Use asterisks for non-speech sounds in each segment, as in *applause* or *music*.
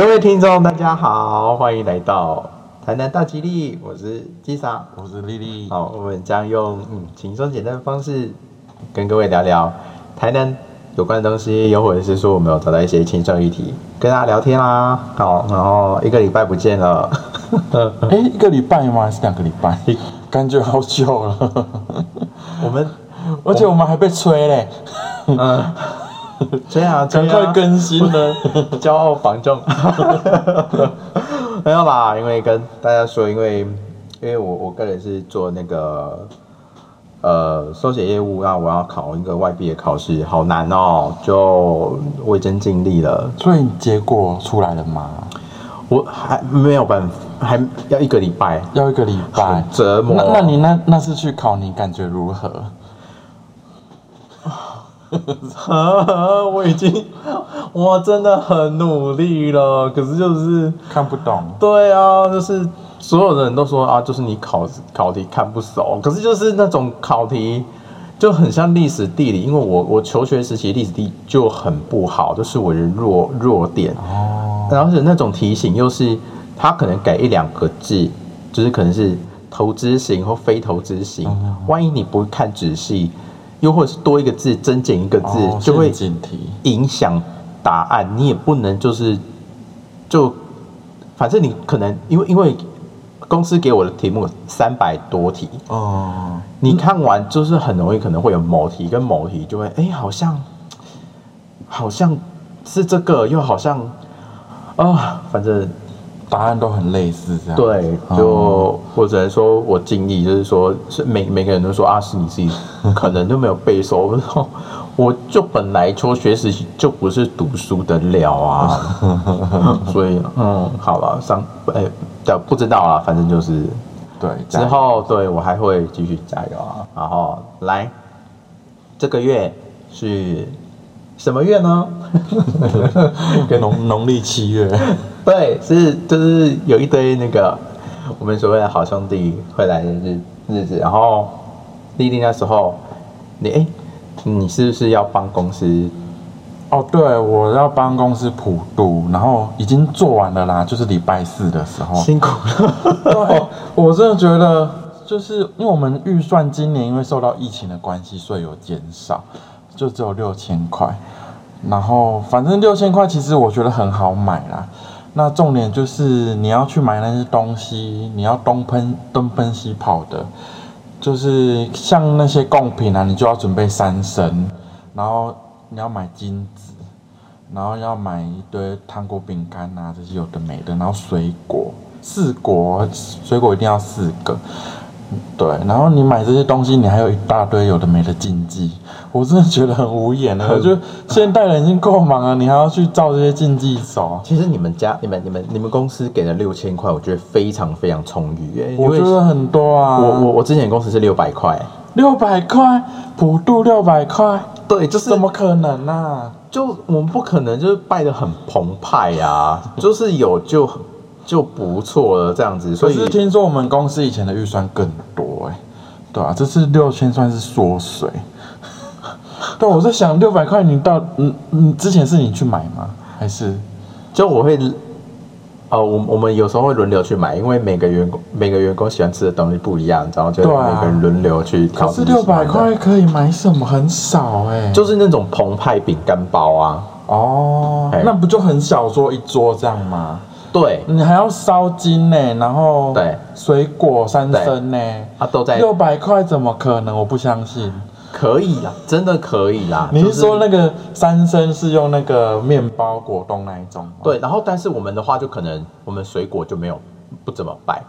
各位听众，大家好，欢迎来到台南大吉利，我是基莎。我是丽丽。好，我们将用嗯轻松简单的方式跟各位聊聊台南有关的东西，又或者是说我们有找到一些轻松议题跟大家聊天啦。好，然后一个礼拜不见了，*laughs* 哎、一个礼拜吗？还是两个礼拜？*laughs* 感觉好久了，我们 *laughs* 而且我们还被催嘞，嗯，*laughs* 这样 *laughs* 赶快更新了。*laughs* 骄傲防重。没有啦，因为跟大家说，因为因为我我个人是做那个呃收写业务，那我要考一个外币的考试，好难哦，就我已经尽力了，所以结果出来了吗？我还没有办法，还要一个礼拜，要一个礼拜，折磨。那那你那那次去考，你感觉如何？*laughs* 我已经我真的很努力了，可是就是。看不懂。对啊，就是所有的人都说啊，就是你考考题看不熟，可是就是那种考题就很像历史地理，因为我我求学时期历史地就很不好，就是我的弱弱点，哦，然后是那种题型又是他可能改一两个字，就是可能是投资型或非投资型，嗯万一你不看仔细，又或者是多一个字增减一个字，哦就会。影响答案，你也不能就是就，反正你可能因为因为公司给我的题目三百多题，哦，你看完就是很容易可能会有某题跟某题就会哎、好像好像是这个，又好像啊、反正答案都很类似，这样。对，哦就我只能说我尽力，就是说是每每个人都说啊是你自己可能都没有背熟，我说我就本来说学时期就不是读书的料啊，所 *laughs* 以嗯好了上哎对不知道啊，反正就是对，之后对我还会继续加油啊，然后来这个月是什么月呢？*laughs* *laughs* 农农历七月，对，是就是有一堆那个我们所谓的好兄弟会来的日日子，然后丽丽那时候，你哎，你是不是要帮公司？哦，对，我要帮公司普渡，然后已经做完了啦，就是礼拜四的时候。辛苦了，*laughs* 对，我真的觉得，就是因为我们预算今年因为受到疫情的关系，所以有减少，就只有六千块。然后反正六千块其实我觉得很好买啦。那重点就是你要去买那些东西，你要东喷东奔西跑的，就是像那些贡品啊，你就要准备三升，然后你要买金子，然后要买一堆糖果、饼干啊，这些有的没的，然后水果，四果，水果一定要四个，对，然后你买这些东西，你还有一大堆有的没的禁忌，我真的觉得很无言了。我觉得现代人已经够忙了，你还要去照这些禁忌走，其实你们家、你们、你们、你们公司给了六千块，我觉得非常非常充裕耶，我为觉得很多啊。我我我之前公司是六百块，六百块普渡六百块，对，就是怎么可能啊？就我们不可能就是拜的很澎湃呀、就是有就就不错了这样子，所以可是听说我们公司以前的预算更多哎、对啊，这次六千算是缩水。*laughs* 对，我在想六百块，你到嗯嗯，之前是你去买吗？还是就我会，呃，我我们有时候会轮流去买，因为每个员工每个员工喜欢吃的东西不一样，然后就每个人轮流去可挑六百块可以买什么？很少哎、就是那种澎湃饼干包啊，哦哎，那不就很小桌一桌这样吗？对，你还要烧金呢、然后对水果三升呢、啊都在六百块怎么可能？我不相信。可以啦，真的可以啦。你就是说那个三升是用那个面包果冻那一种吗？对，然后但是我们的话就可能我们水果就没有不怎么拜，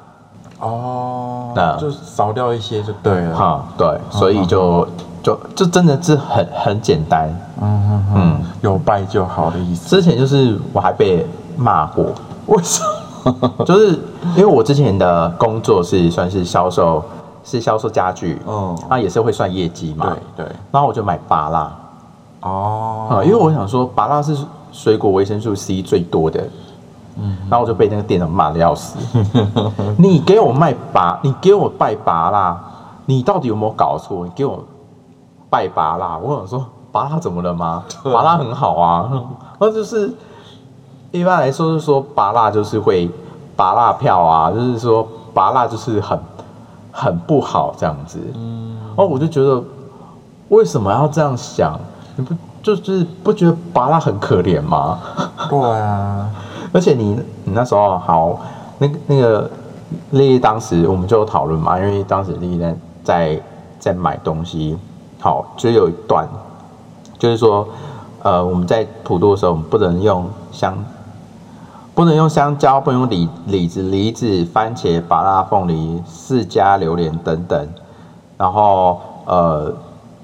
哦，那就少掉一些就对了。哈，对，所以就就就真的是很很简单。嗯嗯嗯，有拜就好的意思。之前就是我还被骂过，为什么？就是因为我之前的工作是算是销售，是销售家具，嗯那也是会算业绩嘛。对对，然后我就买芭拉哦啊，因为我想说芭拉是水果维生素 C 最多的，嗯，然后我就被那个店长骂的要死。*laughs* 你给我卖拔，你给我拜拔啦，你到底有没有搞错？你给我拜拔啦，我想说拔拉怎么了吗？拔拉很好啊，*laughs* 那就是一般来说是说拔蜡就是会拔蜡票啊，就是说拔蜡就是很很不好这样子。嗯，哦，我就觉得为什么要这样想？你不就是不觉得拔蜡很可怜吗？对啊，*laughs* 而且你你那时候好，那个那个丽丽当时我们就有讨论嘛，因为当时丽丽在在在买东西，好，就有一段就是说，呃，我们在普渡的时候，我们不能用香，不能用香蕉，不能用李李子、梨子、番茄、芭拉凤梨、释迦、榴莲等等，然后呃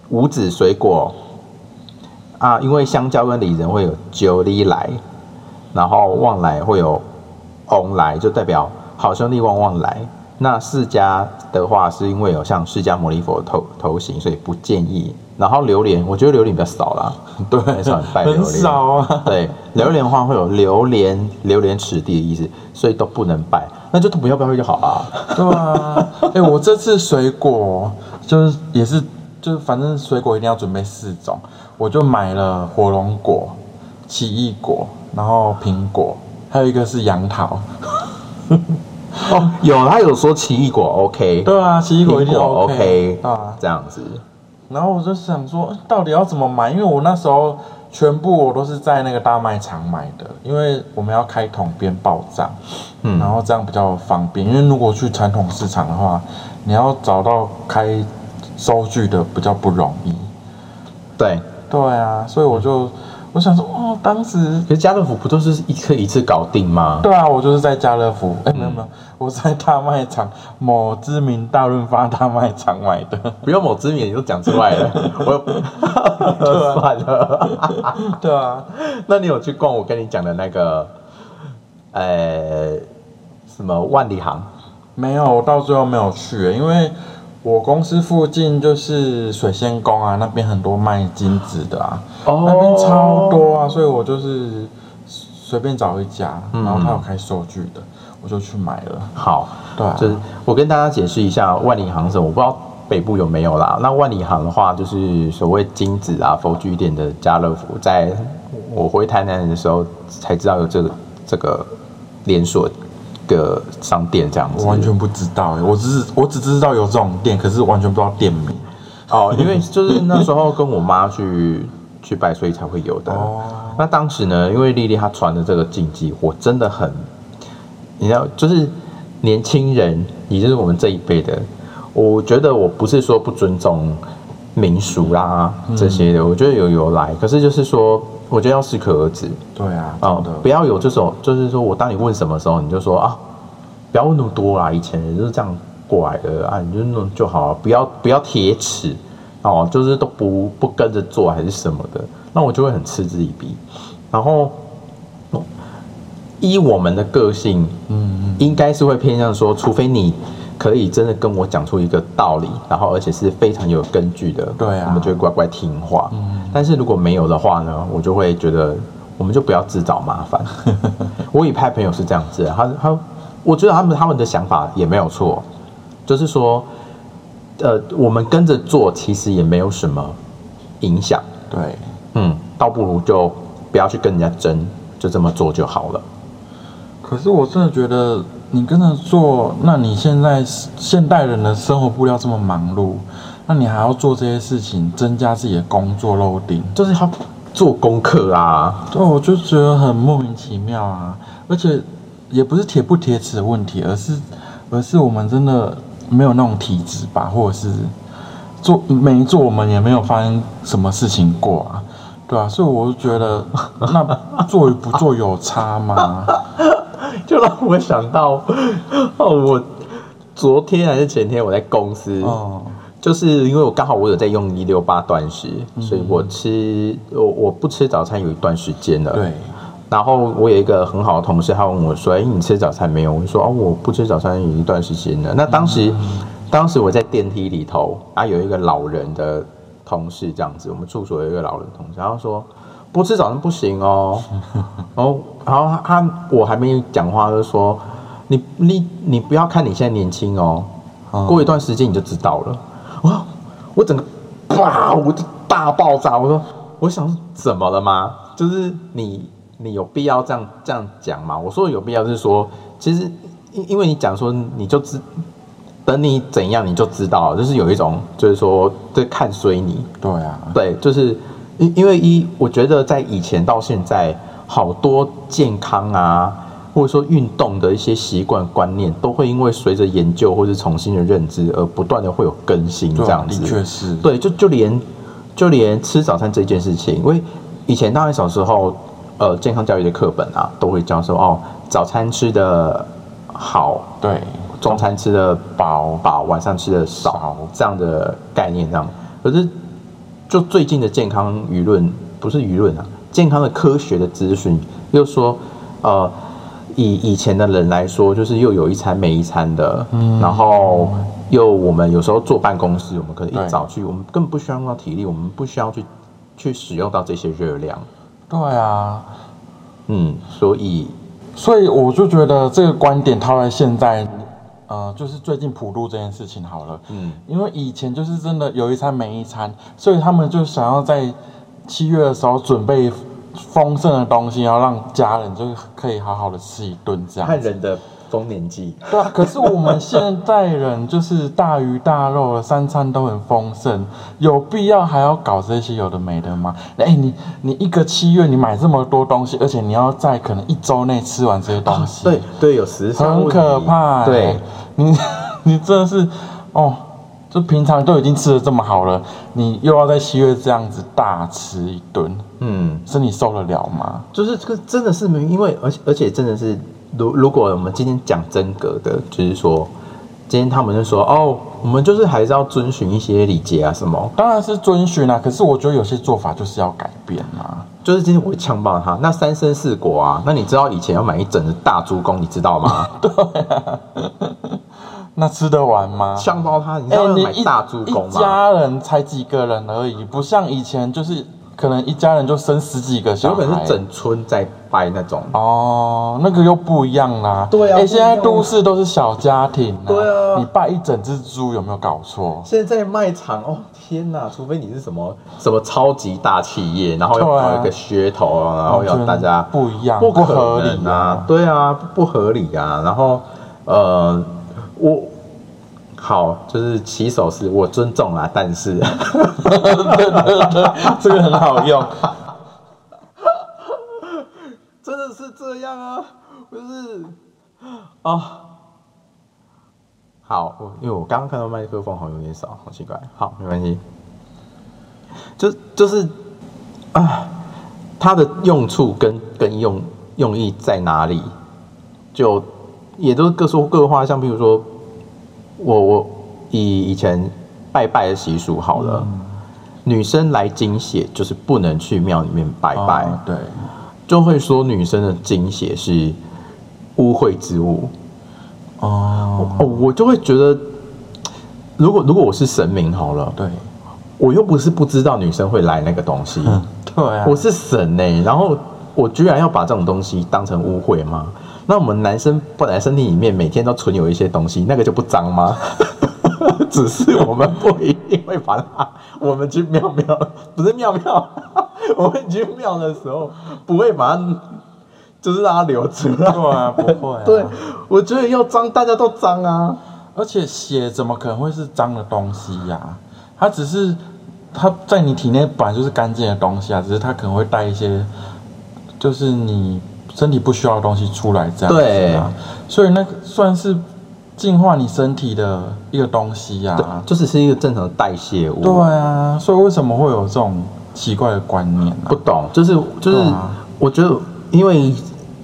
五子水果啊，因为香蕉跟李仁会有九里来。然后旺来会有翁来，就代表好兄弟旺旺来。那释迦的话，是因为有像释迦牟尼佛头头型，所以不建议。然后榴莲，我觉得榴莲比较少啦，*laughs* 对，很少拜榴莲。很少啊。对，榴莲的话会有榴莲榴莲池地的意思，所以都不能拜。那就不要拜就好啦。对啊。哎，我这次水果就是也是就是反正水果一定要准备四种，我就买了火龙果、奇异果。然后苹果，还有一个是杨桃。哦，有他有说奇异果 OK，对啊，奇异果一定 OK 啊，这样子。然后我就想说，到底要怎么买？因为我那时候全部我都是在那个大卖场买的，因为我们要开桶边报账，嗯，然后这样比较方便。因为如果去传统市场的话，你要找到开收据的比较不容易。对，对啊，所以我就。我想说，哦，当时可是家乐福不都是一颗一次搞定吗？对啊，我就是在家乐福，哎，没有没有，我在大卖场某知名大润发大卖场买的。不用某知名，你都讲出来了，*laughs* 我算了。*laughs* 对啊，那你有去逛我跟你讲的那个，呃，什么万里行？没有，我到最后没有去，因为。我公司附近就是水仙宫啊，那边很多卖金子的啊，哦那边超多啊，所以我就是随便找一家，然后他有开收据的，我就去买了。好，对，就是我跟大家解释一下万里行什么，我不知道北部有没有啦。那万里行的话，就是所谓金子啊、佛具店的家乐福，在我回台南的时候才知道有这个这个连锁。个商店这样子，我完全不知道哎，我只是我只知道有这种店，可是完全不知道店名。哦，因为就是那时候跟我妈去 *laughs* 去拜，所以才会有的。哦，那当时呢，因为丽丽她传的这个禁忌，我真的很，你知道就是年轻人，也就是我们这一辈的，我觉得我不是说不尊重民俗啦这些的，我觉得有由来，可是就是说。我觉得要适可而止。对啊，啊，不要有这种，就是说我当你问什么时候，你就说啊，不要问那么多啦。以前人就是这样过来的啊，你就弄就好了，不要不要铁齿哦，就是都不不跟着做还是什么的，那我就会很嗤之以鼻。然后依我们的个性，嗯，应该是会偏向说，除非你。可以真的跟我讲出一个道理，然后而且是非常有根据的，对啊，我们就会乖乖听话。嗯，但是如果没有的话呢，我就会觉得我们就不要自找麻烦。*laughs* 我一派朋友是这样子，他他，我觉得他们他们的想法也没有错，就是说，呃，我们跟着做其实也没有什么影响。对，嗯，倒不如就不要去跟人家争，就这么做就好了。可是我真的觉得。你跟着做，那你现在现代人的生活步调这么忙碌，那你还要做这些事情，增加自己的工作漏顶，就是他做功课啊。对，我就觉得很莫名其妙啊。而且也不是铁不铁齿的问题，而是而是我们真的没有那种体质吧，或者是做没做我们也没有发生什么事情过啊，对啊，所以我就觉得那做与不做有差吗？*laughs* 就让我想到，哦，我昨天还是前天我在公司，就是因为我刚好我有在用一六八断食，所以我吃我我不吃早餐有一段时间了。对。然后我有一个很好的同事，他问我说：“哎，你吃早餐没有？”我说：“哦，我不吃早餐有一段时间了。”那当时，当时我在电梯里头啊，有一个老人的同事这样子，我们住所有一个老人同事，然后说。不吃早餐不行哦，然 *laughs* 后，然后他我还没讲话就说，你你你不要看你现在年轻哦，过一段时间你就知道了。我我整个啪，我就大爆炸。我说，我想怎么了吗？就是你你有必要这样这样讲吗？我说有必要是说，其实因因为你讲说你就知等你怎样你就知道了，就是有一种就是说在看衰你，对啊，对，就是因因为一我觉得在以前到现在，好多健康啊，或者说运动的一些习惯观念，都会因为随着研究或是重新的认知而不断的会有更新这样子。的确是，对，就就连就连吃早餐这件事情，因为以前大概小时候，呃，健康教育的课本啊，都会教说哦，早餐吃的好，对，中餐吃的饱饱，晚上吃的少少，这样的概念这样。可是就最近的健康舆论，不是舆论啊，健康的科学的资讯又说，呃，以以前的人来说，就是又有一餐没一餐的，嗯。然后又我们有时候坐办公室，我们可能一早去，我们根本不需要用到体力，我们不需要去去使用到这些热量，对啊，嗯，所以所以我就觉得这个观点套在现在，呃，就是最近普渡这件事情好了，嗯，因为以前就是真的有一餐没一餐，所以他们就想要在七月的时候准备丰盛的东西，然后让家人就可以好好的吃一顿这样。看人的丰年祭，对啊，可是我们现代人就是大鱼大肉了，三餐都很丰盛，有必要还要搞这些有的没的吗？哎、你你一个七月你买这么多东西，而且你要在可能一周内吃完这些东西，对对，有时尚很可怕、欸。对，你 *laughs* 你真的是哦，就平常都已经吃的这么好了，你又要在七月这样子大吃一顿，嗯，身体受得了吗？就是这个真的是没，因为而且而且真的是，如如果我们今天讲真格的，就是说，今天他们就说哦，我们就是还是要遵循一些礼节啊什么，当然是遵循啊，可是我觉得有些做法就是要改变啊。就是今天我会呛爆他。那三生四果啊，那你知道以前要买一整的大猪公，你知道吗？*laughs* *laughs* 那吃得完吗？香包他，你知哎、道要买大猪公一吗？家人才几个人而已，不像以前就是可能一家人就生十几个小孩。有本是整村在掰那种。哦，那个又不一样啦。对啊哎、现在都市都是小家庭、啊。对啊你拜一整只猪有没有搞错？现在卖场哦，天哪！除非你是什么什么超级大企业，然后要搞一个噱头，然后要大家不一样，不可合理啊，。对啊，不合理啊。然后呃，我好就是起手是我尊重啦，但是，*laughs* 这个很好用。*laughs* 真的是这样啊，不是啊。好，我因为我刚刚看到麦克风好像有点少，好奇怪。好，没关系。就就是啊，它的用处跟跟用用意在哪里，就也都各说各话。像比如说，我我以以前拜拜的习俗好了，女生来经血就是不能去庙里面拜拜。哦对，就会说女生的经血是污秽之物。哦，哦，我就会觉得，如果如果我是神明好了，对，我又不是不知道女生会来那个东西，*laughs* 对啊，我是神呢、然后我居然要把这种东西当成污秽吗？那我们男生本来身体里面每天都存有一些东西，那个就不脏吗？*laughs* 只是我们不一定会把它，我们去庙庙不是庙庙，*laughs* 我们去庙的时候不会把它，就是让它留着。对啊，不会啊。*laughs* 对，我觉得要脏，大家都脏啊。而且血怎么可能会是脏的东西呀、它只是它在你体内本来就是干净的东西啊，只是它可能会带一些，就是你身体不需要的东西出来这样子。所以那个算是净化你身体的一个东西呀、啊。就只是一个正常的代谢物。对啊，所以为什么会有这种奇怪的观念呢、不懂，就是就是啊，我觉得，因为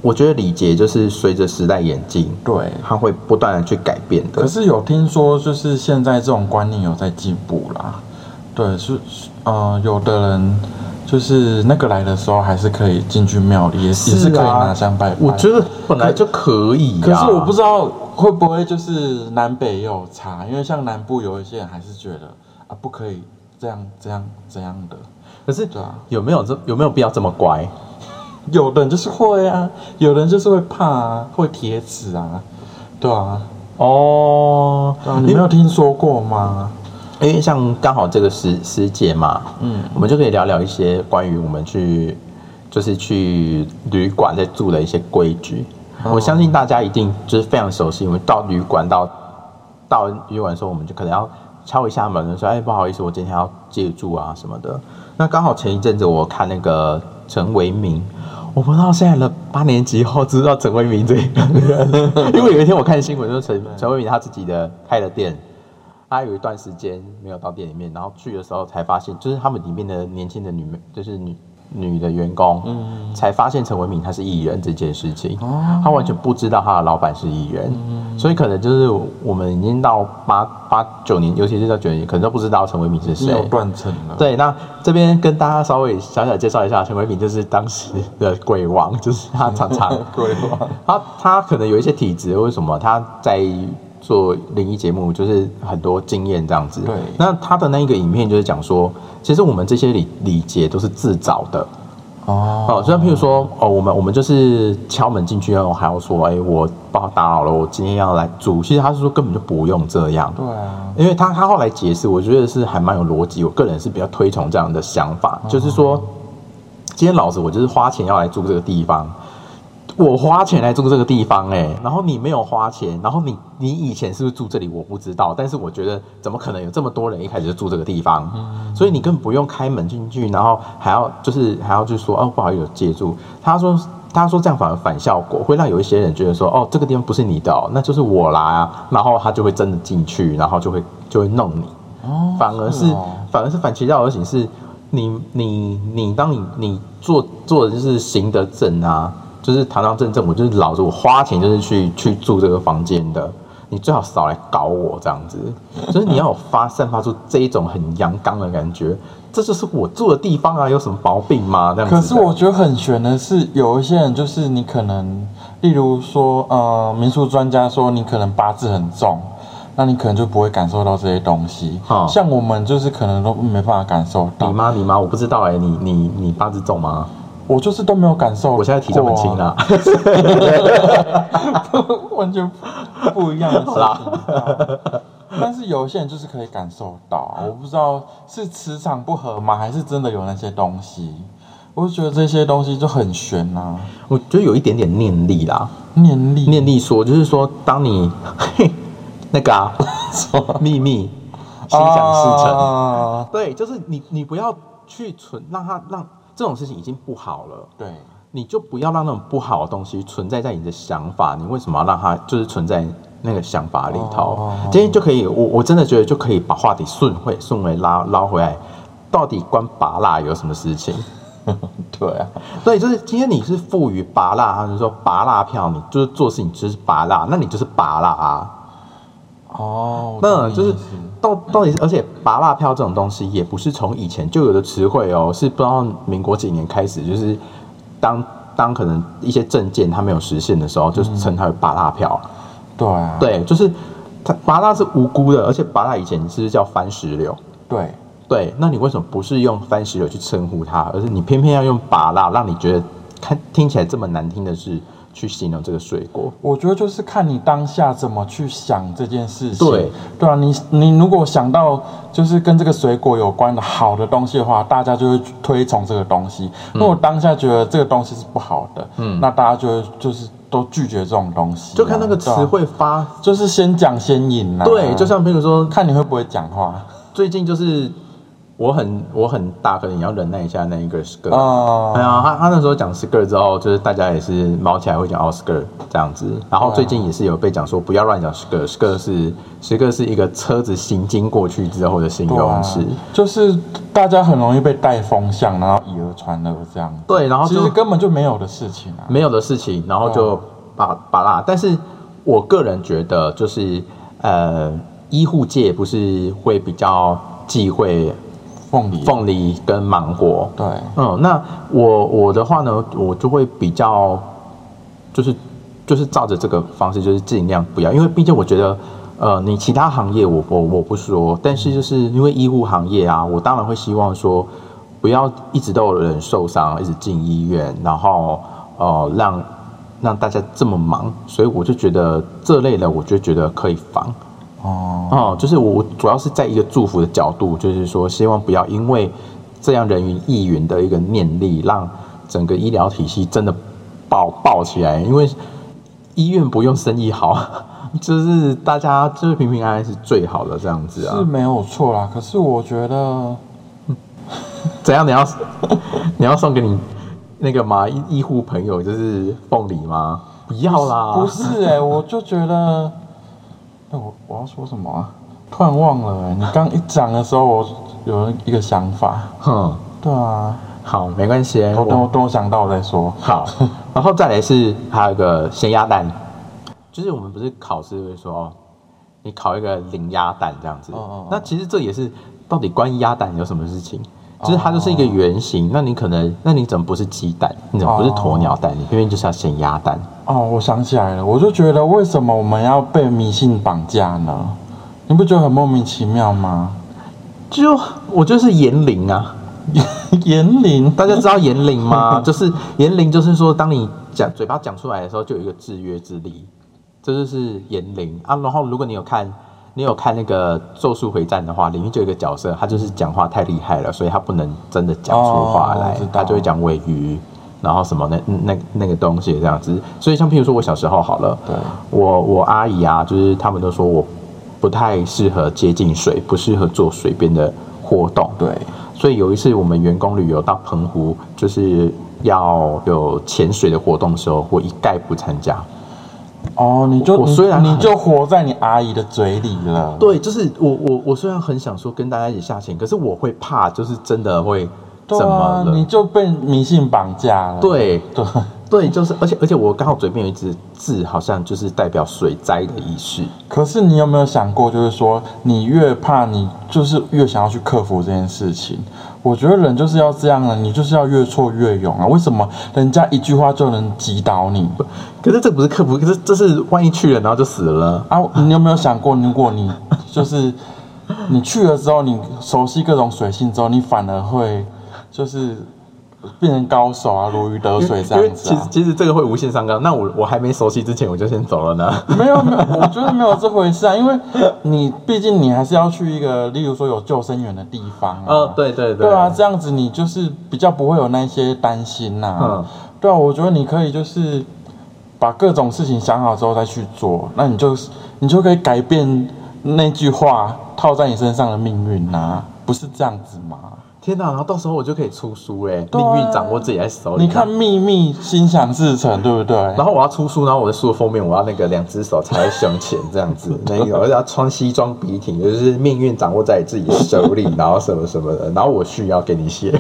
我觉得礼节就是随着时代演进，对，它会不断的去改变的可。是有听说，就是现在这种观念有在进步啦。对，是是呃，有的人就是那个来的时候，还是可以进去庙里，也也是可以拿香拜拜。我觉得本来就可以、啊，可是我不知道会不会就是南北也有差，因为像南部有一些人还是觉得啊，不可以这样这样这样的。可是对啊，有没有这有没有必要这么乖？有的人就是会啊，有人就是会怕啊，会铁齿啊，对啊，哦对啊，你没有听说过吗？因为像刚好这个时时节嘛，嗯，我们就可以聊聊一些关于我们去就是去旅馆在住的一些规矩。我相信大家一定就是非常熟悉，我们到旅馆到到旅馆的时候，我们就可能要敲一下门，说：“哎，不好意思，我今天要借住啊什么的。”那刚好前一阵子我看那个陈为民，我不知道现在的八年级后知道陈为民这个人，*laughs* 因为有一天我看新闻说陈陈为民他自己的开了店，他有一段时间没有到店里面，然后去的时候才发现，就是他们里面的年轻的女，就是女。女的员工，嗯，才发现陈文敏他是艺人这件事情，哦，他完全不知道他的老板是艺人，嗯，所以可能就是我们已经到八八九年，尤其是到九年，可能都不知道陈文敏是谁，断层了。对，那这边跟大家稍微小小介绍一下，陈文敏就是当时的鬼王，就是他常常 *laughs* 鬼王，他他可能有一些体质，为什么？他在做灵异节目，就是很多经验这样子。对，那他的那一个影片就是讲说。其实我们这些礼礼节都是自找的哦。哦，就像譬如说，哦，我们我们就是敲门进去后还要说，哎，我不好打扰了，我今天要来住。其实他是说根本就不用这样。对啊。因为他他后来解释，我觉得是还蛮有逻辑。我个人是比较推崇这样的想法，就是说，今天老子我就是花钱要来住这个地方。我花钱来住这个地方，哎，然后你没有花钱，然后你你以前是不是住这里？我不知道，但是我觉得怎么可能有这么多人一开始就住这个地方？所以你根本不用开门进去，然后还要就是还要去说哦，不好意思借住。他说他说这样反而反效果，会让有一些人觉得说哦，这个地方不是你的，哦那就是我啦，然后他就会真的进去，然后就会就会弄你。哦，反而是反而是反其道而行，是你你你当你你做做的就是行得正啊。就是堂堂正正，我就是老子，我花钱就是去去住这个房间的。你最好少来搞我这样子。就是你要有发散发出这一种很阳刚的感觉，这就是我住的地方啊，有什么毛病吗？这样。可是我觉得很悬的是，有一些人就是你可能，例如说，呃，民宿专家说你可能八字很重，那你可能就不会感受到这些东西。像我们就是可能都没办法感受到。你妈？你妈？我不知道哎，你你你八字重吗？我就是都没有感受，我现在体重很轻啊，*laughs* 完全不一样的事情。但是有些人就是可以感受到，我不知道是磁场不合吗，还是真的有那些东西？我就觉得这些东西就很玄呐。我觉得有一点点念力啦，念力，念力说就是说，当你 *laughs* 那个啊，*laughs* 秘密心想事成，对，就是你你不要去存，让它让。这种事情已经不好了，对，你就不要让那种不好的东西存在在你的想法。你为什么要让它就是存在那个想法里头？今天就可以，我我真的觉得就可以把话题顺回顺回拉拉回来。到底关拔蜡有什么事情？*laughs* 对啊，对，就是今天你是赋予拔蜡，他就说拔蜡票，你就是做事情就是拔蜡，那你就是拔蜡啊。哦，那就是到到底，而且拔蜡票这种东西也不是从以前就有的词汇哦，是不知道民国几年开始，就是当当可能一些证件它没有实现的时候，就是称它为拔蜡票。对啊，对，就是它拔蜡是无辜的，而且拔蜡以前是不是叫番石榴？对对，那你为什么不是用番石榴去称呼它，而是你偏偏要用拔蜡，让你觉得看听起来这么难听的是？去形容这个水果，我觉得就是看你当下怎么去想这件事情。对，对啊，你你如果想到就是跟这个水果有关的好的东西的话，大家就会推崇这个东西。如果当下觉得这个东西是不好的，嗯，那大家就会就是都拒绝这种东西。就看那个词汇发，就是先讲先引啊。对，就像比如说，看你会不会讲话。最近就是。我很我很大，可能你要忍耐一下那一个 skirt。哦，对啊，他他那时候讲 skirt 之后，就是大家也是毛起来会讲 skirt 这样子。然后最近也是有被讲说不要乱讲 skirt，skirt 是 skirt 是一个车子行经过去之后的形容词，就是大家很容易被带风向，然后以讹传讹这样。对，然后其实根本就没有的事情啊，没有的事情，然后就把把啦。但是我个人觉得，就是呃，医护界不是会比较忌讳。凤梨、凤梨跟芒果，对，嗯，那我我的话呢，我就会比较，就是就是照着这个方式，就是尽量不要，因为毕竟我觉得，呃，你其他行业我我我不说，但是就是因为医护行业啊，我当然会希望说，不要一直都有人受伤，一直进医院，然后呃让让大家这么忙，所以我就觉得这类的，我就觉得可以防。哦哦，就是我主要是在一个祝福的角度，就是说希望不要因为这样人云亦云的一个念力，让整个医疗体系真的爆爆起来，因为医院不用生意好，*laughs* 就是大家就是平平安安是最好的这样子啊。是没有错啦。可是我觉得，*laughs* 怎样？你要 *laughs* 你要送给你那个嘛？医医护朋友就是凤梨吗？不要啦，不是哎、我就觉得，哎、我我要说什么啊？突然忘了哎、你刚一讲的时候，我有一个想法。哼，对啊，好，没关系。我等我等我想到我再说。好，*laughs* 然后再来是还有一个咸鸭蛋，就是我们不是考试会说哦，你考一个零鸭蛋这样子，哦哦哦那其实这也是到底关于鸭蛋有什么事情？就是它就是一个圆形，那你可能，那你怎么不是鸡蛋？你怎么不是鸵鸟蛋？你偏偏就是要咸鸭蛋？哦，我想起来了，我就觉得为什么我们要被迷信绑架呢？你不觉得很莫名其妙吗？就我就是言灵啊，*laughs* 言灵，大家知道言灵吗？*laughs* 就是言灵，就是说当你讲嘴巴讲出来的时候，就有一个制约之力，这就是言灵啊。然后如果你有看，你有看那个《咒术回战》的话，里面就有一个角色，他就是讲话太厉害了，所以他不能真的讲出话来，他就会讲尾鱼，然后什么那那那个东西这样子。所以像譬如说我小时候好了，对，我我阿姨啊，就是他们都说我不太适合接近水，不适合做水边的活动。对，所以有一次我们员工旅游到澎湖，就是要有潜水的活动的时候，我一概不参加。哦，你就我虽然你你就活在你阿姨的嘴里了。对，就是我我我虽然很想说跟大家一起下潜，可是我会怕，就是真的会怎么了？你就被迷信绑架了。对对，对，就是而且而且我刚好嘴边有一只字，好像就是代表水灾的意思。可是你有没有想过，就是说你越怕，你就是越想要去克服这件事情。我觉得人就是要这样的，你就是要越挫越勇啊！为什么人家一句话就能击倒你可是这不是克服，可是这是万一去了然后就死了。啊？你有没有想过，如果你就是你去了之后，你熟悉各种水性之后，你反而会就是变成高手啊，如鱼得水这样子啊？其实其实这个会无限上纲。那我我还没熟悉之前，我就先走了呢。*laughs* 没有没有，我觉得没有这回事啊，因为你毕竟你还是要去一个，例如说有救生员的地方啊。呃，对对对，对啊，这样子你就是比较不会有那些担心呐、嗯对啊，我觉得你可以就是把各种事情想好之后再去做，那你就你就可以改变那句话套在你身上的命运呐、不是这样子吗？天哪！然后到时候我就可以出书哎，命运掌握自己在手里。你看秘密心想事成，对不对？然后我要出书，然后我的书的封面我要那个两只手插在胸前这样子，*laughs* 那个而且要穿西装笔挺，就是命运掌握在自己手里，然后什么什么的，然后我需要给你写。*laughs*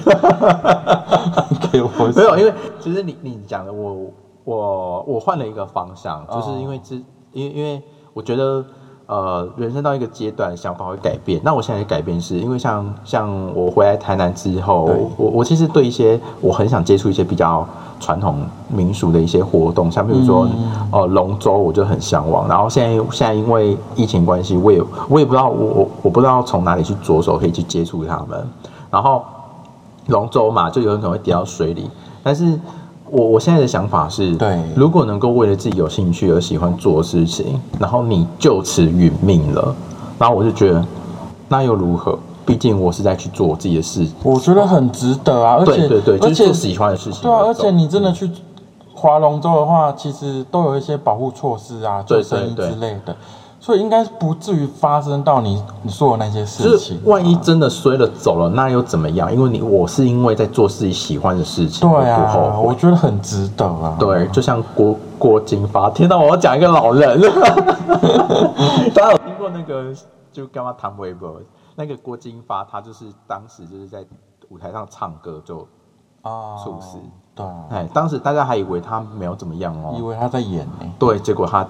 给我没有，因为其实你你讲的我我我换了一个方向，就是因为之因为因为我觉得呃人生到一个阶段想法会改变，那我现在的改变是因为像像我回来台南之后，我我其实对一些我很想接触一些比较传统民俗的一些活动，像比如说、呃龙舟，我就很向往。然后现在现在因为疫情关系，我也我也不知道我我我不知道从哪里去着手可以去接触他们，然后。龙舟嘛，就有人可能会跌到水里。但是我我现在的想法是，对如果能够为了自己有兴趣而喜欢做事情，然后你就此殒命了，然后我就觉得那又如何？毕竟我是在去做我自己的事，我觉得很值得啊，而且对对对，就而且喜欢的事情。对啊，而且你真的嗯去划龙舟的话，其实都有一些保护措施啊，对救生衣之类的，所以应该不至于发生到你你说的那些事就是情。万一真的衰了走了，那又怎么样？因为你我是因为在做自己喜欢的事情，对啊，悔我觉得很值得啊。对，就像郭郭金发，天哪！我要讲一个老人，*laughs* 大家有听过那个就干嘛谈微博？那个郭金发，他就是当时就是在舞台上唱歌就，啊，猝死对啊，哎，当时大家还以为他没有怎么样哦，以为他在演呢。对，结果他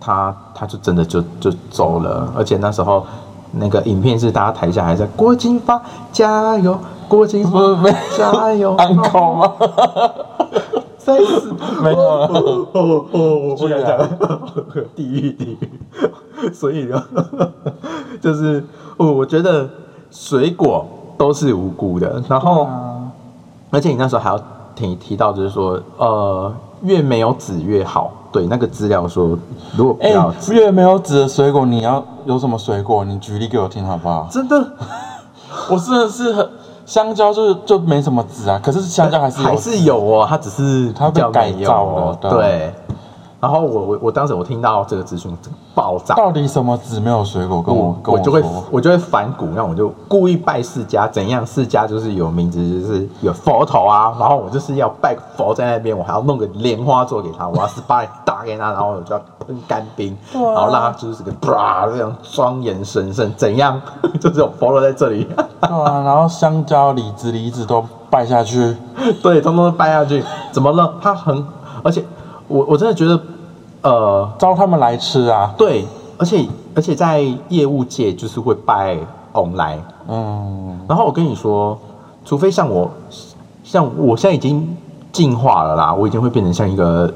他他就真的就就走了，而且那时候那个影片是大家台下还在郭金发加油，郭金发加油，*laughs* 安口吗？再死没有了哦哦哦，我不敢讲，地狱地狱。所以呢，就是我我觉得水果都是无辜的，然后、啊，而且你那时候还要提提到，就是说呃，越没有籽越好。对，那个资料说，如果不哎欸，越没有籽的水果，你要有什么水果？你举例给我听好不好？真的 *laughs* 我真的是很香蕉就就没什么籽啊，可是香蕉还是有还是有哦，它只是它被改造哦了对对。然后我我我当时我听到这个资讯，这个爆炸，到底什么籽没有水果？跟我跟我就会，我就会反骨，那我就故意拜释迦，怎样释迦就是有名字，就是有佛头啊，然后我就是要拜佛在那边，我还要弄个莲花座给他，我要十八打给他，然后我就要喷干冰，然后让他就是个啪这样庄严神圣，怎样？*laughs* 就是有佛头在这里，*laughs* 对啊，然后香蕉、李子、梨子都拜下去，对，通通都拜下去，怎么了？他很，而且我我真的觉得，呃，招他们来吃啊。对，而且而且在业务界就是会拜翁来。嗯，然后我跟你说，除非像我，像我现在已经进化了啦，我已经会变成像一个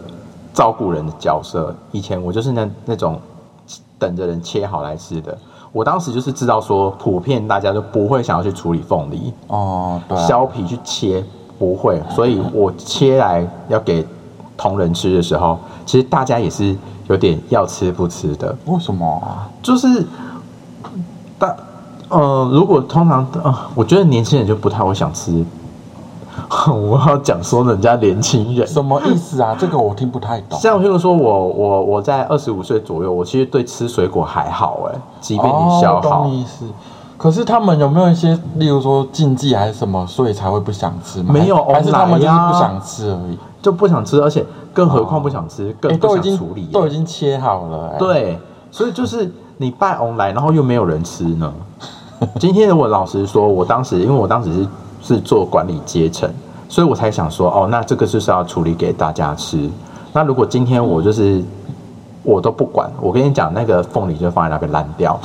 照顾人的角色。以前我就是那那种等着人切好来吃的。我当时就是知道说，普遍大家都不会想要去处理凤梨，哦，对啊，削皮去切不会，所以我切来要给同人吃的时候，其实大家也是有点要吃不吃的。为什么啊？就是大呃，如果通常呃，我觉得年轻人就不太会想吃。*laughs* 我要讲说人家年轻人，什么意思啊？*laughs* 这个我听不太懂。像譬如说我我我在二十五岁左右，我其实对吃水果还好哎，即便你消耗，你意思。可是他们有没有一些，例如说禁忌还是什么，所以才会不想吃吗？没有还是他们就是不想吃而已。就不想吃，而且更何况不想吃，哎，更不都已经想处理耶。都已经切好了，哎，对，所以就是你拜翁来，然后又没有人吃呢。*laughs* 今天的我老实说，我当时因为我当时是是做管理阶层，所以我才想说，哦，那这个就是要处理给大家吃。那如果今天我就是我都不管，我跟你讲，那个凤梨就放在那边烂掉，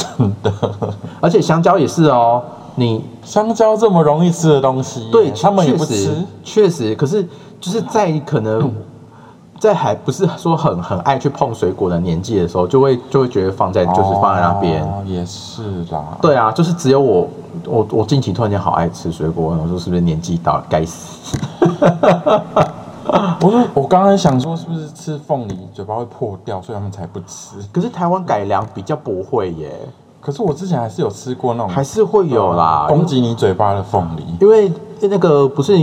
*laughs* 而且香蕉也是哦，你香蕉这么容易吃的东西，对他们也不吃。确实，可是就是在可能在还不是说很很爱去碰水果的年纪的时候，就会就会觉得放在就是放在那边。哦，也是啦。对啊，就是只有我，我我近期突然间好爱吃水果，我说是不是年纪到了，该死。*laughs* 我说我刚刚想说，是不是吃凤梨嘴巴会破掉，所以他们才不吃？可是台湾改良比较不会耶，可是我之前还是有吃过那种还是会有啦。攻击你嘴巴的凤梨。因为那个不是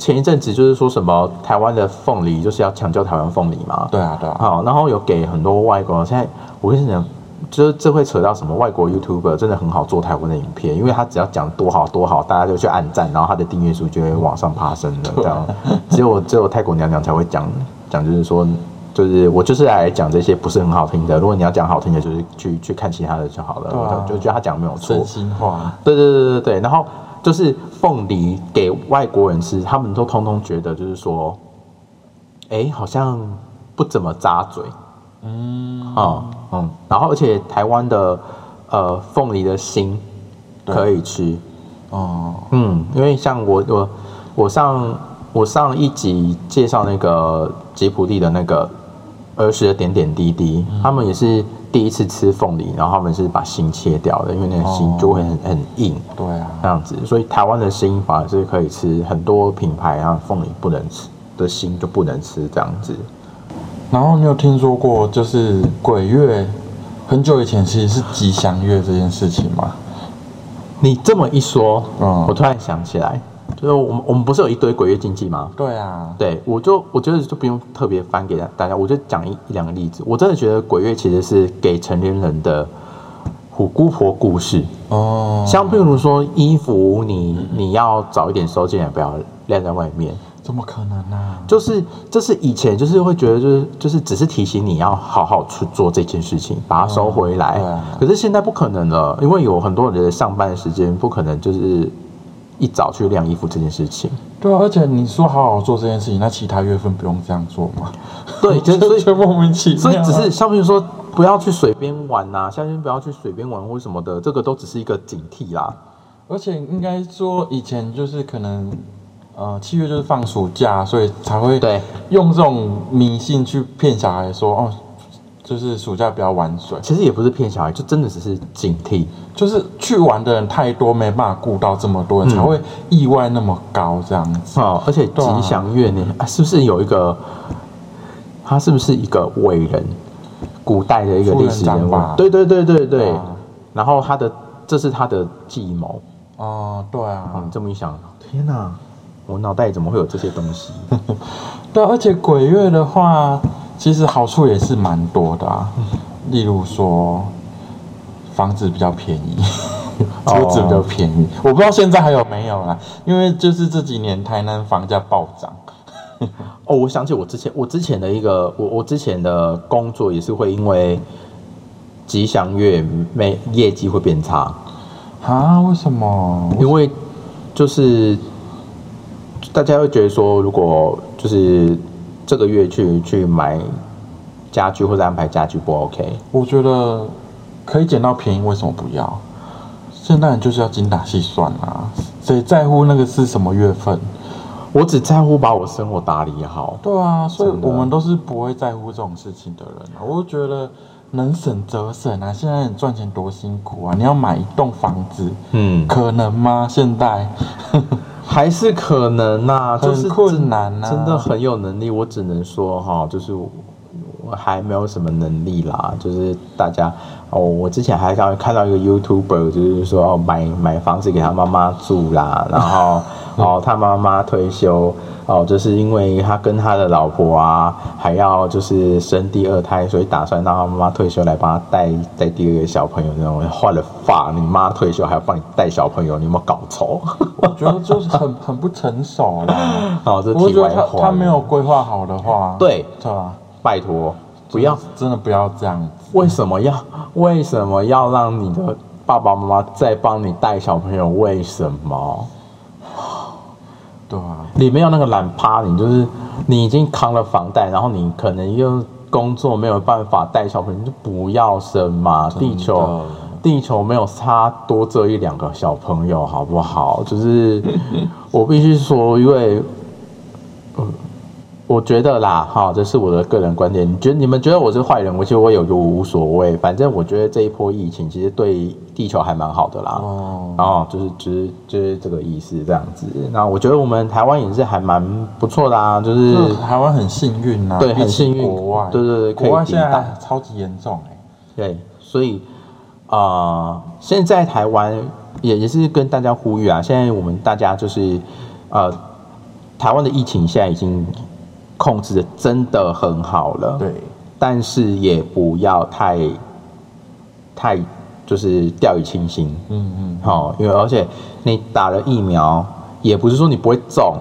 前一阵子就是说什么台湾的凤梨就是要抢救台湾凤梨嘛？对啊，对啊。好，然后有给很多外国人，现在我跟你讲，就是这会扯到什么外国 YouTuber 真的很好做台湾的影片，因为他只要讲多好多好，大家就去按赞，然后他的订阅数就会往上爬升的。这样，只有只有泰国娘娘才会讲讲，就是说，就是我就是来讲这些不是很好听的。如果你要讲好听的，就是去去看其他的就好了。啊我就就觉得他讲没有错真。心话，对对对对对，然后就是凤梨给外国人吃，他们都通通觉得就是说，哎，好像不怎么扎嘴。嗯，嗯嗯，然后而且台湾的呃凤梨的心可以吃，哦，嗯，因为像我我我上我上一集介绍那个吉普力的那个儿时的点点滴滴，他们也是第一次吃凤梨，然后他们是把心切掉的，因为那个心就会很很硬对啊，这样子，所以台湾的心反而是可以吃，很多品牌啊凤梨不能吃的心就不能吃这样子。然后你有听说过就是鬼月，很久以前其实是吉祥月这件事情吗？你这么一说，嗯我突然想起来，就是我们我们不是有一堆鬼月禁忌吗？对啊，对，我就我觉得就不用特别翻给大家，我就讲一一两个例子。我真的觉得鬼月其实是给成年人的虎姑婆故事，哦，像譬如说衣服你，你要早一点收进来，不要晾在外面。怎么可能啊？就是这是以前就是会觉得就是就是只是提醒你要好好去做这件事情，把它收回来。可是现在不可能了，因为有很多人的上班时间不可能就是一早去晾衣服这件事情。对啊，而且你说好好做这件事情，那其他月份不用这样做吗？对，*laughs* 就所以就莫名其妙啊。所以只是像比如说不要去水边玩呐、夏天不要去水边玩或什么的，这个都只是一个警惕啦。而且应该说，以前就是可能，呃，七月就是放暑假，所以才会对用这种迷信去骗小孩说，哦，就是暑假不要玩水，其实也不是骗小孩，就真的只是警惕。就是去玩的人太多，没办法顾到这么多人，嗯才会意外那么高这样子。哦，而且对啊吉祥月呢，啊是不是有一个？他是不是一个伟人？古代的一个历史人物？对对对对对。啊然后他的这是他的计谋，哦，对啊，你，这么一想，天哪，我脑袋里怎么会有这些东西？*laughs* 对，而且鬼月的话，其实好处也是蛮多的啊，例如说房子比较便宜，车子比较便宜，我不知道现在还有没有啦，因为就是这几年台南房价暴涨。哦，我想起我之前我之前的一个我我之前的工作也是会因为吉祥月没业绩会变差，啊？为什么？因为就是大家会觉得说，如果就是这个月去去买家具或者安排家具不 OK，我觉得可以捡到便宜，为什么不要？现代人就是要精打细算啊，谁在乎那个是什么月份？我只在乎把我生活打理好。对啊，所以我们都是不会在乎这种事情的人啊。我就觉得能省则省啊！现在你赚钱多辛苦啊！你要买一栋房子，嗯，可能吗？现在还是可能呐、就是困难啊真的很有能力。我只能说哈，就是还没有什么能力啦。就是大家哦，我之前还刚看到一个 YouTuber，就是说哦，买买房子给他妈妈住啦，然后 *laughs* 哦，他妈妈退休。哦，就是因为他跟他的老婆啊，还要就是生第二胎，所以打算让他妈妈退休来帮他带带第二个小朋友。那种换了发，你妈退休还要帮你带小朋友，你有没有搞错？我觉得就是很很不成熟啦。*laughs* 哦，这题外话。他没有规划好的话，对，对啊，拜托，不要，真的不要这样子。为什么要为什么要让你的爸爸妈妈再帮你带小朋友？为什么？*sighs* 对啊，里面有那个懒趴，你就是你已经扛了房贷，然后你可能又工作没有办法带小朋友，你就不要生嘛。地球地球没有差多这一两个小朋友，好不好？就是 *laughs* 我必须说，因为。呃我觉得啦，哈，这是我的个人观点。你觉得你们觉得我是坏人，我其实我有就无所谓。反正我觉得这一波疫情其实对地球还蛮好的啦。哦，然后就是就是就是这个意思这样子。那我觉得我们台湾也是还蛮不错的啊，就是台湾很幸运呐、对很幸运国外，对对对国外现在超级严重哎、对，所以啊、呃现在台湾也也是跟大家呼吁啊，现在我们大家就是呃，台湾的疫情现在已经控制的真的很好了，对，但是也不要太太就是掉以轻心，嗯嗯，好、因为而且你打了疫苗，也不是说你不会中，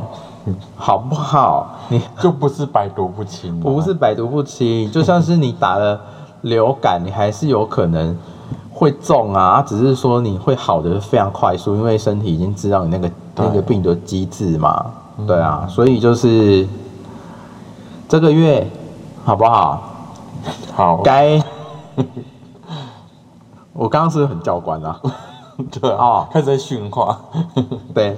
好不好？你 *laughs* 就不是百毒不侵了，不是百毒不侵，就像是你打了流感，你还是有可能会中啊，只是说你会好的非常快速，因为身体已经知道你那个那个病毒机制嘛，对啊，所以就是这个月好不好？好，该 *laughs* 我刚刚是很教官啊？*laughs* 对啊，哦开始在训话，*laughs* 对，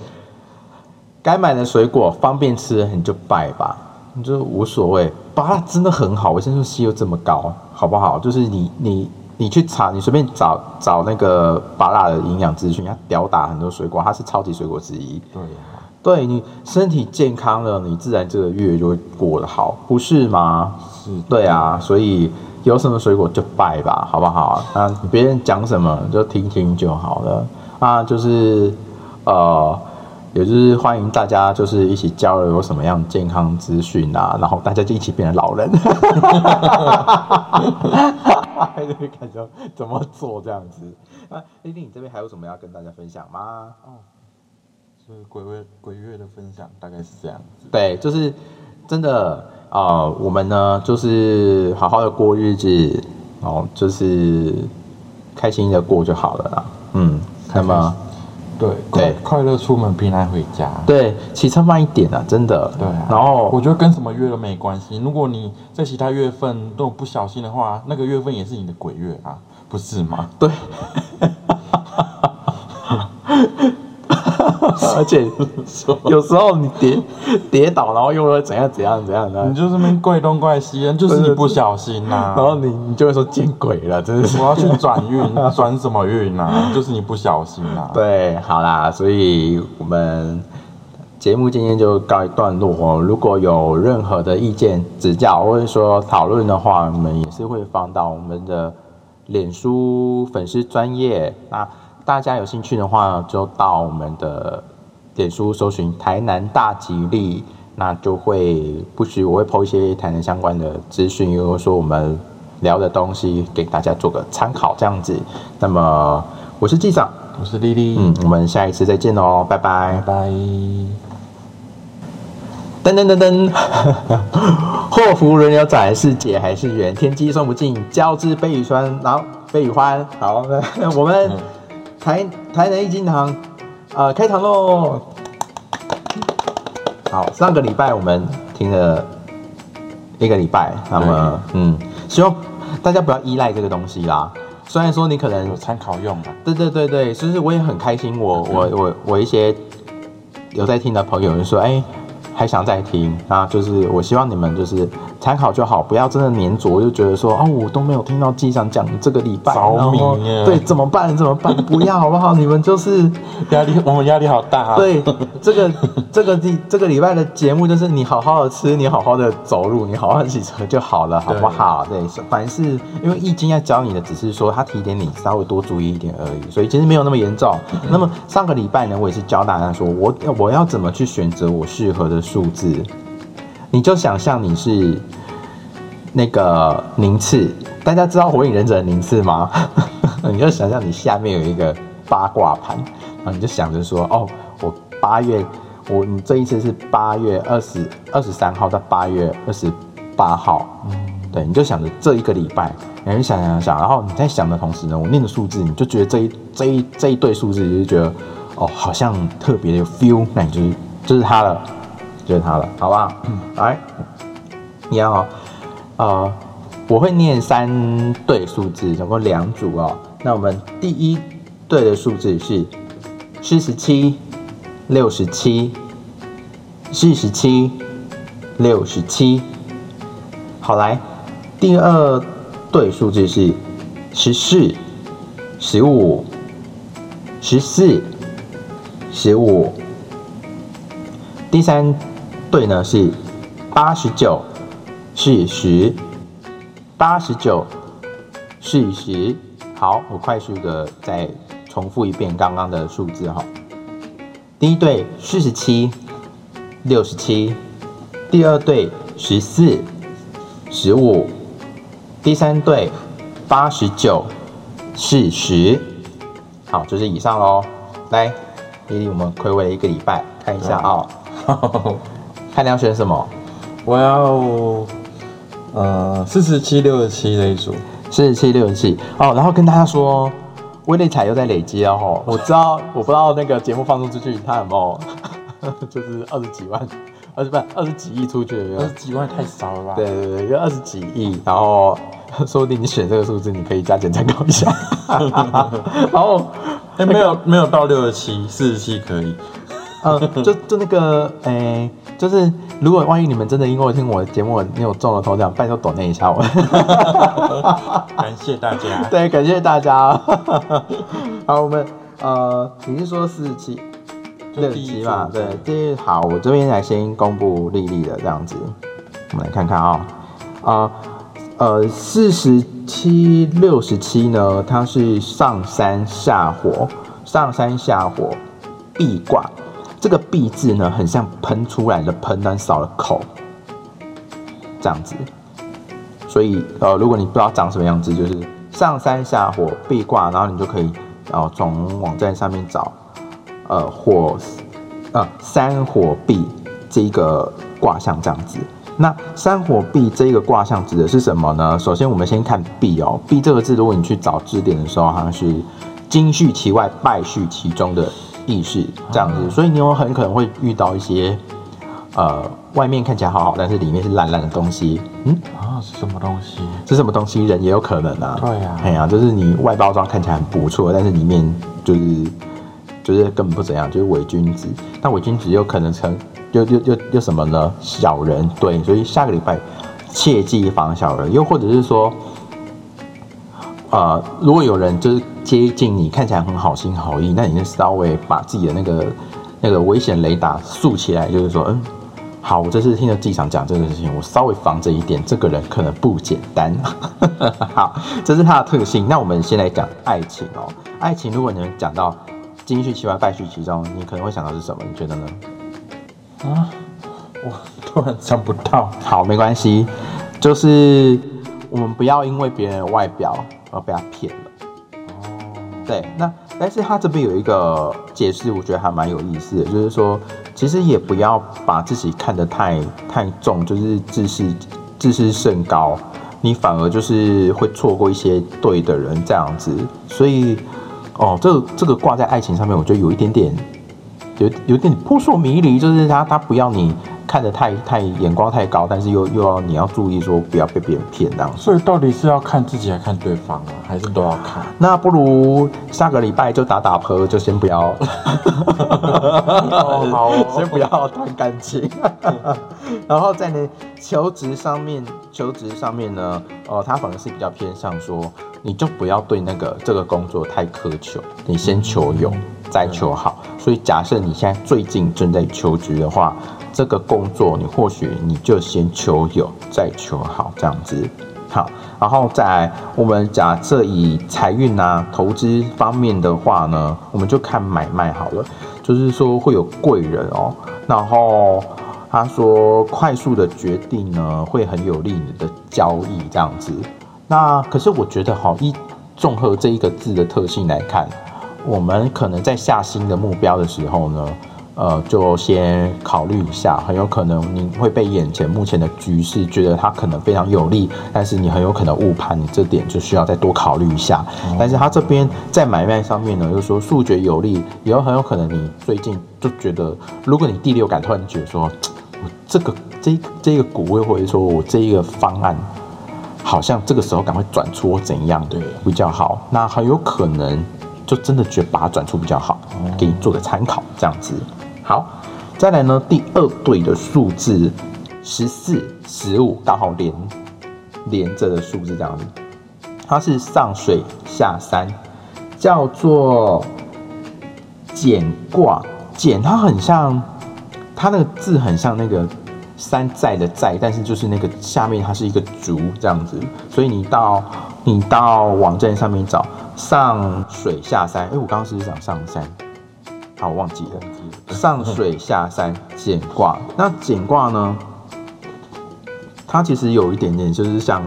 该买的水果方便吃你就拜吧，你就无所谓。芭乐真的很好，维生素 C 又这么高，好不好？就是你你你去查，你随便找找那个芭乐的营养资讯，它吊打很多水果，它是超级水果之一。对啊，对你身体健康了，你自然这个月就会过得好，不是吗？是，对啊，所以有什么水果就拜吧，好不好？啊，别人讲什么就听听就好了。啊，就是呃，也就是欢迎大家就是一起交流有什么样健康资讯啊，然后大家就一起变成老人，*laughs* 就是看着怎么做这样子。啊，丽丽，你这边还有什么要跟大家分享吗？鬼月鬼月的分享大概是这样子，对，就是真的啊、呃我们呢就是好好的过日子，哦，就是开心的过就好了啦。嗯，那么对，对快快乐出门，平安回家。对骑车慢一点啊，真的。对啊，然后我觉得跟什么月都没关系。如果你在其他月份都不小心的话，那个月份也是你的鬼月啊，不是吗？对，*laughs* *laughs* 而且 *laughs* 有时候你跌跌倒，然后又会怎样怎样怎样的你，就这边怪东怪西，就是你不小心呐、然后你你就会说见鬼了，真是我。要去转运，*laughs* 转什么运啊、就是你不小心呐、对，好啦，所以我们节目今天就告一段落哦。如果有任何的意见指教或者说讨论的话，我们也是会放到我们的脸书粉丝专业。那大家有兴趣的话，就到我们的脸书搜寻台南大吉利，那就会不许我会 po 一些台南相关的资讯，比如说我们聊的东西，给大家做个参考这样子。那么我是纪长，我是丽丽，嗯，我们下一次再见哦，拜拜拜。拜。噔噔噔噔，*laughs* 祸福轮流转，是解还是缘？天机算不尽，交织悲与酸，然后悲与欢。好，那我们台台南一金堂，呃，开堂喽。好，上个礼拜我们听了一个礼拜，那么嗯，希望大家不要依赖这个东西啦。虽然说你可能有参考用的，对对对对，其实我也很开心，我我我我一些有在听的朋友就说，哎。还想再听啊？就是我希望你们就是参考就好，不要真的黏着，就觉得说哦，我都没有听到机长讲这个礼拜，着迷对，怎么办？怎么办？不要好不好？你们就是压力，我们压力好大啊。*laughs* 对，这个这个第这个礼拜的节目就是你好好的吃，你好好的走路，你好好的骑车就好了，好不好？对，凡是因为易经要教你的，只是说他提点你稍微多注意一点而已，所以其实没有那么严重。那么上个礼拜呢，我也是教大家说我我要怎么去选择我适合的。数字，你就想象你是那个名次，大家知道火影忍者的名次吗？*laughs* 你就想象你下面有一个八卦盘，然后你就想着说，哦，我八月，我你这一次是八月二十二十三号到八月二十八号，对，你就想着这一个礼拜，然后想想想，然后你在想的同时呢，我念的数字，你就觉得这一这一这一对数字，你就觉得哦，好像特别的有 feel，那你就是就是它了。就是它了，好不好？来，一样哦。呃，我会念三对数字，总共两组哦。那我们第一对的数字是四十七、六十七、四十七、六十七。好，来，第二对数字是十四、十五、十四、十五。第三。对呢，是八十九、四十、八十九、四十。好，我快速的再重复一遍刚刚的数字哈。第一对四十七、六十七，第二对十四、十五，第三对八十九、四十。好，就是以上喽。来，丽丽，我们回味了一个礼拜，看一下啊。*laughs* 看你要选什么，我要呃四十七六十七这一组，四十七六十七哦。然后跟大家说，威力彩又在累积了哈。我知道，我不知道那个节目放送出去，它有没有 *laughs* 就是二十几万，二十不二十几亿出去二十几万太少了吧？对对对，就二十几亿。然后 *laughs* 说不定你选这个数字，你可以加减参考一下。*laughs* 然后哎，没有没有到六十七，四十七可以。呃，就就那个哎。就是如果万一你们真的因为听我的节目，你有中了头奖，拜托抖那一下我。*laughs* 感谢大家。对，感谢大家。*laughs* 好，我们呃，你是说四十七、六十七嘛？对，第好，我这边来先公布丽丽的这样子，我们来看看啊，啊呃，四十七、六十七呢，它是上山下火，上山下火必卦。这个“闭”字呢，很像喷出来的喷，但少了口，这样子。所以，呃，如果你不知道长什么样子，就是上山下火壁卦，然后你就可以，然后从网站上面找，呃，火，呃，山火壁这一个卦象这样子。那山火壁这一个卦象指的是什么呢？首先，我们先看“壁”哦，“壁”这个字，如果你去找字典的时候，好像是金续其外，败续其中的。意识这样子，所以你有很可能会遇到一些，呃，外面看起来好好，但是里面是烂烂的东西。嗯啊，是什么东西？是什么东西？人也有可能啊。对呀，哎呀，就是你外包装看起来很不错，但是里面就是就是根本不怎样，就是伪君子。那伪君子有可能成又又又又什么呢？小人。对，所以下个礼拜切记防小人，又或者是说，呃，如果有人就是。接近你看起来很好心好意，那你就稍微把自己的那个那个危险雷达竖起来，就是说，嗯，好，我这次听了机长讲这个事情，我稍微防着一点，这个人可能不简单。*laughs* 好，这是他的特性。那我们先来讲爱情哦。爱情，如果你们讲到金絮其外，败絮其中，你可能会想到是什么？你觉得呢？啊，我突然想不到。好，没关系，就是我们不要因为别人的外表而被他骗了。哦，对，那但是他这边有一个解释，我觉得还蛮有意思的，就是说，其实也不要把自己看得太太重，就是自视自视甚高，你反而就是会错过一些对的人这样子。所以，哦，这个这个挂在爱情上面，我觉得有一点点，有有点扑朔迷离，就是他他不要你看得太太眼光太高，但是又又要你要注意说不要被别人骗这样。所以到底是要看自己还看对方啊，还是都要看？那不如下个礼拜就打打扑，就先不要，*laughs* 哦好哦 *laughs* 先不要谈感情。然后在呢求职上面，求职上面呢，哦，他反而是比较偏向说，你就不要对那个这个工作太苛求，你先求有，再求好。所以假设你现在最近正在求职的话，这个工作你或许你就先求有，再求好，这样子。好，然后再来我们假设以财运啊、投资方面的话呢，我们就看买卖好了，就是说会有贵人哦。然后他说快速的决定呢，会很有利你的交易这样子。那可是我觉得哈，一综合这一个字的特性来看，我们可能在下新的目标的时候呢，呃，就先考虑一下，很有可能你会被眼前目前的局势觉得它可能非常有利，但是你很有可能误判，你这点就需要再多考虑一下。但是他这边在买卖上面呢，就是说速决有利，也有很有可能你最近就觉得，如果你第六感突然觉得说，我这个这这个股位或者说我这一个方案。好像这个时候赶快转出或怎样对比较好，那很有可能就真的觉得把它转出比较好，给你做个参考这样子。好，再来呢，第二对的数字十四、十五刚好连连着的数字这样子，它是上水下山，叫做简卦。简它很像，它那个字很像那个山寨的寨，但是就是那个下面它是一个竹这样子，所以你到你到网站上面找上水下山，哎，我刚刚是不是讲上山？好，我忘记了。上水下山简卦，那简卦呢？它其实有一点点，就是像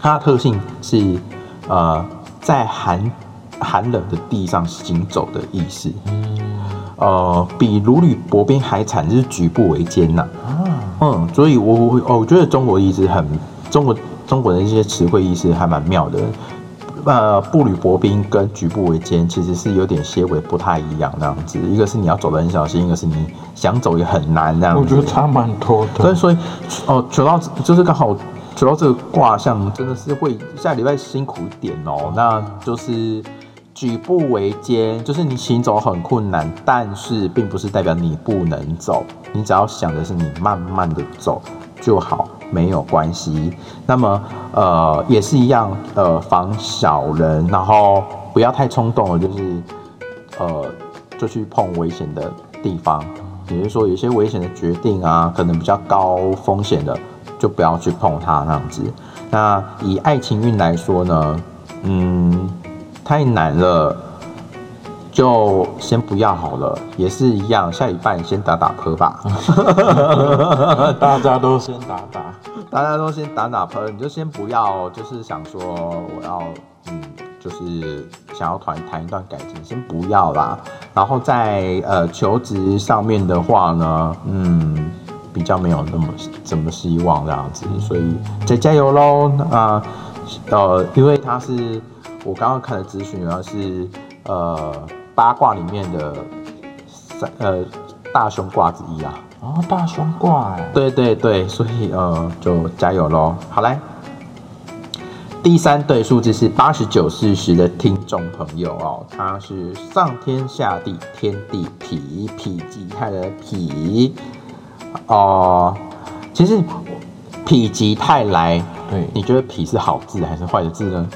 它的特性是呃在寒寒冷的地上行走的意思。呃，比如履薄冰还惨，就是举步维艰呐、嗯，所以我我哦，我觉得中国一直很中国中国的一些词汇意思还蛮妙的。呃，步履薄冰跟举步维艰其实是有点些微不太一样那样子。一个是你要走得很小心，一个是你想走也很难这样子。我觉得差蛮多的。所以所以哦，求到就是刚好求到这个卦象，真的是会下礼拜辛苦一点哦。那就是举步维艰，就是你行走很困难，但是并不是代表你不能走，你只要想的是你慢慢的走就好，没有关系。那么呃也是一样，呃防小人，然后不要太冲动了，就是呃就去碰危险的地方。比如说有些危险的决定啊，可能比较高风险的，就不要去碰它那样子。那以爱情运来说呢，嗯，太难了，就先不要好了。也是一样，下礼拜先打打磕吧。*laughs* 大家都先打打。大家都先打打喷，你就先不要，就是想说我要，嗯，就是想要谈谈一段感情，先不要啦。然后在呃求职上面的话呢，嗯，比较没有那么怎么希望这样子，所以再加油喽。那呃，因为他是我刚刚看的资讯，然后是呃八卦里面的三呃大凶卦之一啊。哦，大凶卦哎，对对对，所以呃，就加油喽！好来，第三对数字是八十九四十的听众朋友哦，他是上天下地天地痞痞极泰的痞哦、其实否极泰来，对，你觉得否是好字还是坏的字呢？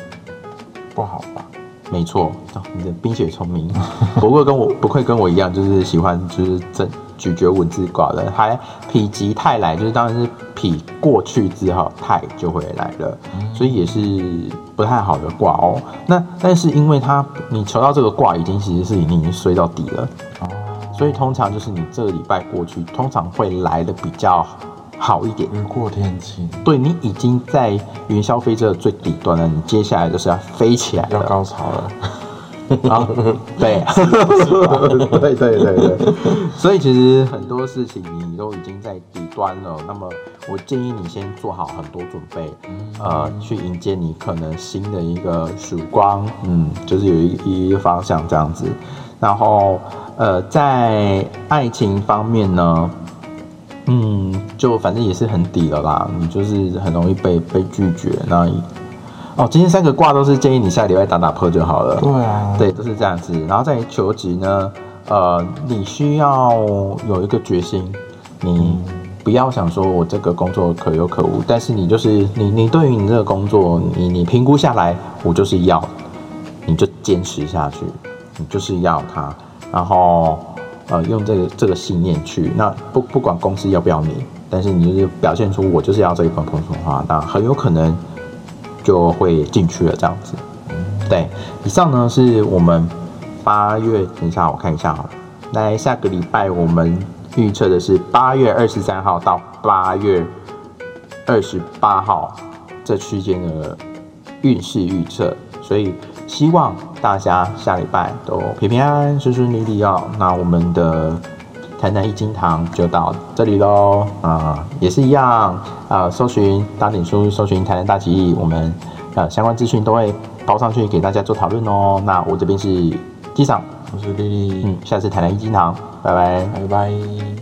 不好吧？没错，哦你的冰雪聪明，不过跟我不会跟我一样，就是喜欢就是正咀嚼文字卦的，还否极泰来，就是当然是否过去之后泰就会来了，所以也是不太好的卦哦。那但是因为它你求到这个卦，已经其实是已经衰到底了，哦，所以通常就是你这个礼拜过去，通常会来的比较好一点。雨过天晴，对你已经在云霄飞车的最底端了，你接下来就是要飞起来要了。高潮了。*laughs* 啊，*laughs* 对，对对对对，所以其实很多事情你都已经在底端了，那么我建议你先做好很多准备，呃，去迎接你可能新的一个曙光，嗯，就是有一一个方向这样子，然后呃，在爱情方面呢，嗯，就反正也是很底了啦，你就是很容易被被拒绝，那哦，今天三个卦都是建议你下个礼拜打打破就好了。对啊，对，都是这样子。然后在求职呢，呃，你需要有一个决心，你不要想说我这个工作可有可无，但是你就是你，你对于你这个工作，你你评估下来，我就是要，你就坚持下去，你就是要它，然后呃，用这个这个信念去，那不不管公司要不要你，但是你就是表现出我就是要这一份工作的话，那很有可能就会进去了这样子。对，以上呢是我们八月，等一下我看一下哈，来下个礼拜我们预测的是八月二十三号到八月二十八号这区间的运势预测，所以希望大家下礼拜都平平安安、顺顺利利哦。那我们的台南一金堂就到这里喽啊、也是一样啊、搜寻大点书，搜寻台南大起义，我们呃相关资讯都会包上去给大家做讨论哦。那我这边是机长，我是丽丽，嗯，下次台南一金堂，拜拜。拜拜。